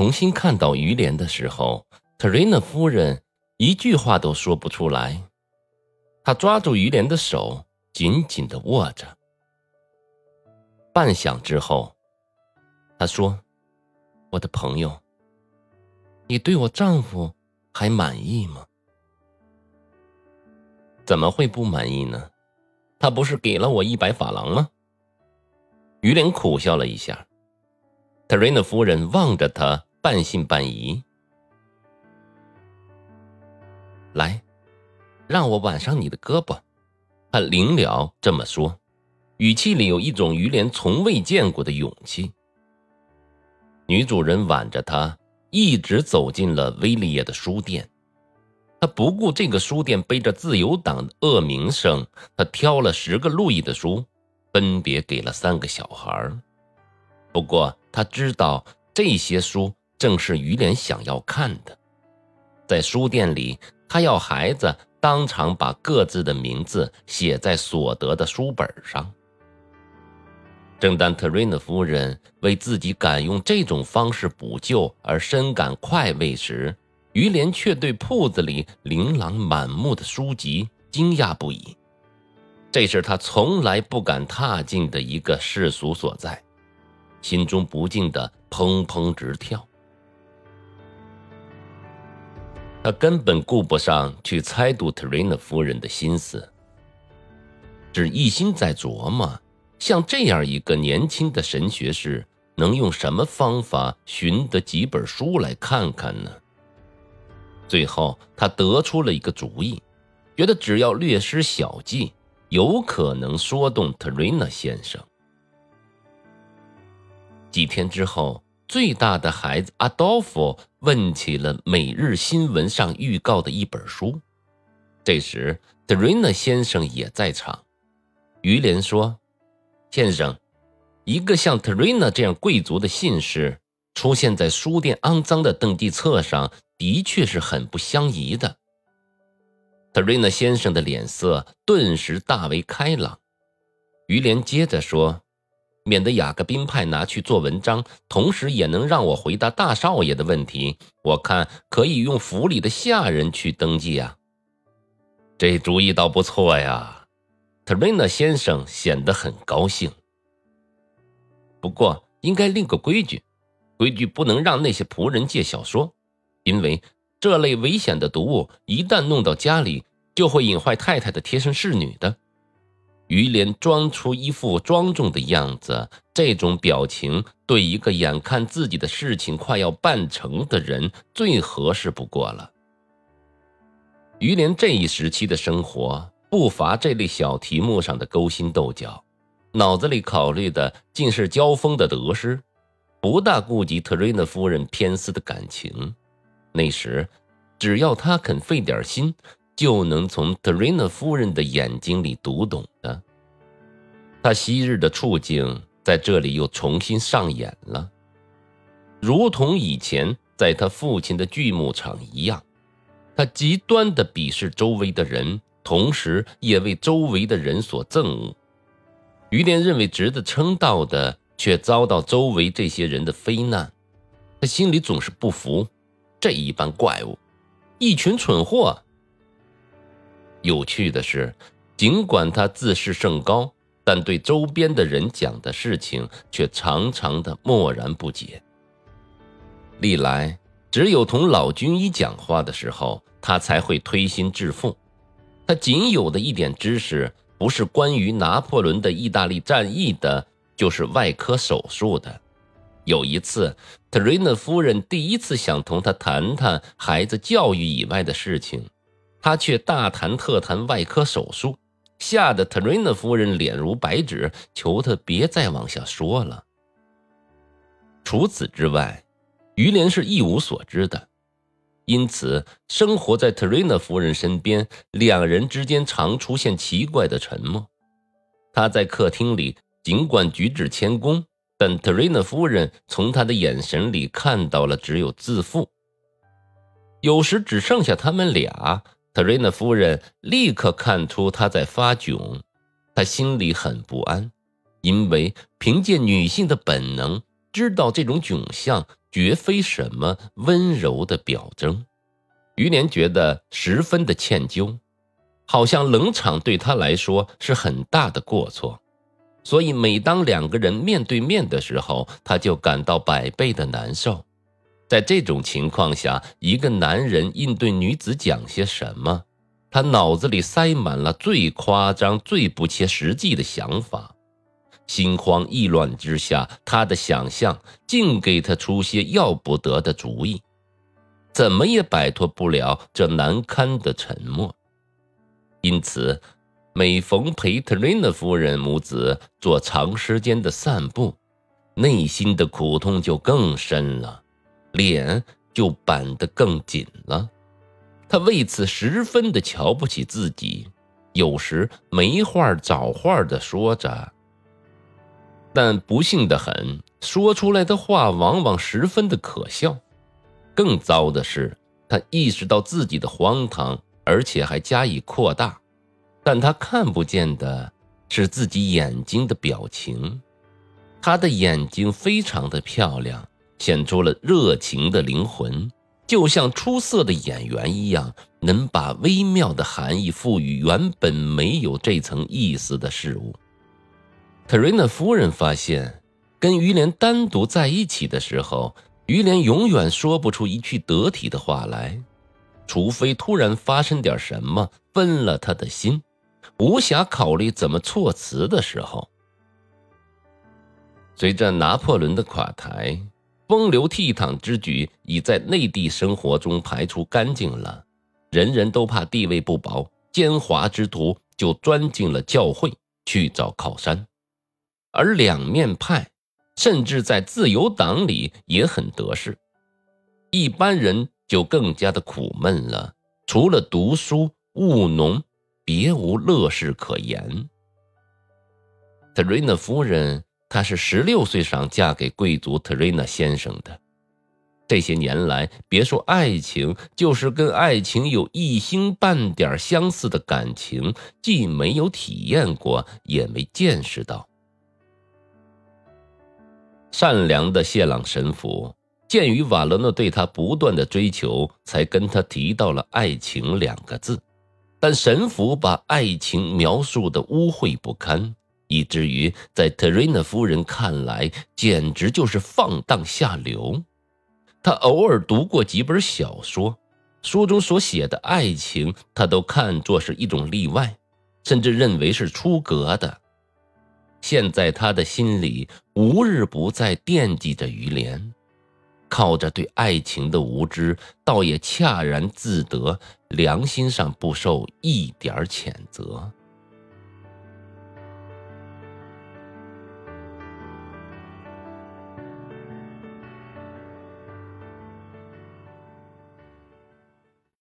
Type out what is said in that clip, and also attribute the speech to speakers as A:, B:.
A: 重新看到于连的时候，特瑞娜夫人一句话都说不出来。她抓住于连的手，紧紧的握着。半晌之后，她说：“我的朋友，你对我丈夫还满意吗？”“怎么会不满意呢？他不是给了我一百法郎吗？”于连苦笑了一下。特瑞娜夫人望着他，半信半疑。来，让我挽上你的胳膊。他临了这么说，语气里有一种于连从未见过的勇气。女主人挽着他，一直走进了威利耶的书店。他不顾这个书店背着自由党的恶名声，他挑了十个路易的书，分别给了三个小孩不过。他知道这些书正是于连想要看的，在书店里，他要孩子当场把各自的名字写在所得的书本上。正当特瑞娜夫人为自己敢用这种方式补救而深感快慰时，于连却对铺子里琳琅满目的书籍惊讶不已。这是他从来不敢踏进的一个世俗所在。心中不禁的砰砰直跳，他根本顾不上去猜度特瑞娜夫人的心思，只一心在琢磨，像这样一个年轻的神学士，能用什么方法寻得几本书来看看呢？最后，他得出了一个主意，觉得只要略施小计，有可能说动特瑞娜先生。几天之后，最大的孩子阿道夫问起了每日新闻上预告的一本书。这时，德瑞娜先生也在场。于连说：“先生，一个像特瑞娜这样贵族的姓氏出现在书店肮脏的登记册上，的确是很不相宜的。”特瑞娜先生的脸色顿时大为开朗。于连接着说。免得雅各宾派拿去做文章，同时也能让我回答大少爷的问题。我看可以用府里的下人去登记啊。这主意倒不错呀，特瑞娜先生显得很高兴。不过应该立个规矩，规矩不能让那些仆人借小说，因为这类危险的读物一旦弄到家里，就会引坏太太的贴身侍女的。于连装出一副庄重的样子，这种表情对一个眼看自己的事情快要办成的人最合适不过了。于连这一时期的生活不乏这类小题目上的勾心斗角，脑子里考虑的尽是交锋的得失，不大顾及特瑞娜夫人偏私的感情。那时，只要他肯费点心。就能从特瑞娜夫人的眼睛里读懂的。他昔日的处境在这里又重新上演了，如同以前在他父亲的锯木厂一样，他极端的鄙视周围的人，同时也为周围的人所憎恶。于连认为值得称道的，却遭到周围这些人的非难，他心里总是不服，这一般怪物，一群蠢货。有趣的是，尽管他自视甚高，但对周边的人讲的事情却常常的漠然不解。历来只有同老军医讲话的时候，他才会推心置腹。他仅有的一点知识，不是关于拿破仑的意大利战役的，就是外科手术的。有一次，特瑞娜夫人第一次想同他谈谈孩子教育以外的事情。他却大谈特谈外科手术，吓得特瑞娜夫人脸如白纸，求他别再往下说了。除此之外，于连是一无所知的，因此生活在特瑞娜夫人身边，两人之间常出现奇怪的沉默。他在客厅里尽管举止谦恭，但特瑞娜夫人从他的眼神里看到了只有自负。有时只剩下他们俩。特瑞娜夫人立刻看出他在发窘，她心里很不安，因为凭借女性的本能，知道这种窘相绝非什么温柔的表征。于连觉得十分的歉疚，好像冷场对他来说是很大的过错，所以每当两个人面对面的时候，他就感到百倍的难受。在这种情况下，一个男人应对女子讲些什么，他脑子里塞满了最夸张、最不切实际的想法。心慌意乱之下，他的想象竟给他出些要不得的主意，怎么也摆脱不了这难堪的沉默。因此，每逢陪特瑞娜夫人母子做长时间的散步，内心的苦痛就更深了。脸就板得更紧了，他为此十分的瞧不起自己，有时没话找话的说着，但不幸的很，说出来的话往往十分的可笑。更糟的是，他意识到自己的荒唐，而且还加以扩大，但他看不见的是自己眼睛的表情，他的眼睛非常的漂亮。显出了热情的灵魂，就像出色的演员一样，能把微妙的含义赋予原本没有这层意思的事物。特瑞娜夫人发现，跟于连单独在一起的时候，于连永远说不出一句得体的话来，除非突然发生点什么分了他的心，无暇考虑怎么措辞的时候。随着拿破仑的垮台。风流倜傥之举已在内地生活中排除干净了，人人都怕地位不保，奸猾之徒就钻进了教会去找靠山，而两面派甚至在自由党里也很得势，一般人就更加的苦闷了，除了读书务农，别无乐事可言。特瑞娜夫人。她是十六岁上嫁给贵族特瑞娜先生的。这些年来，别说爱情，就是跟爱情有一星半点相似的感情，既没有体验过，也没见识到。善良的谢朗神父鉴于瓦伦诺对他不断的追求，才跟他提到了爱情两个字，但神父把爱情描述的污秽不堪。以至于在特瑞娜夫人看来，简直就是放荡下流。她偶尔读过几本小说，书中所写的爱情，她都看作是一种例外，甚至认为是出格的。现在她的心里无日不在惦记着于连，靠着对爱情的无知，倒也恰然自得，良心上不受一点谴责。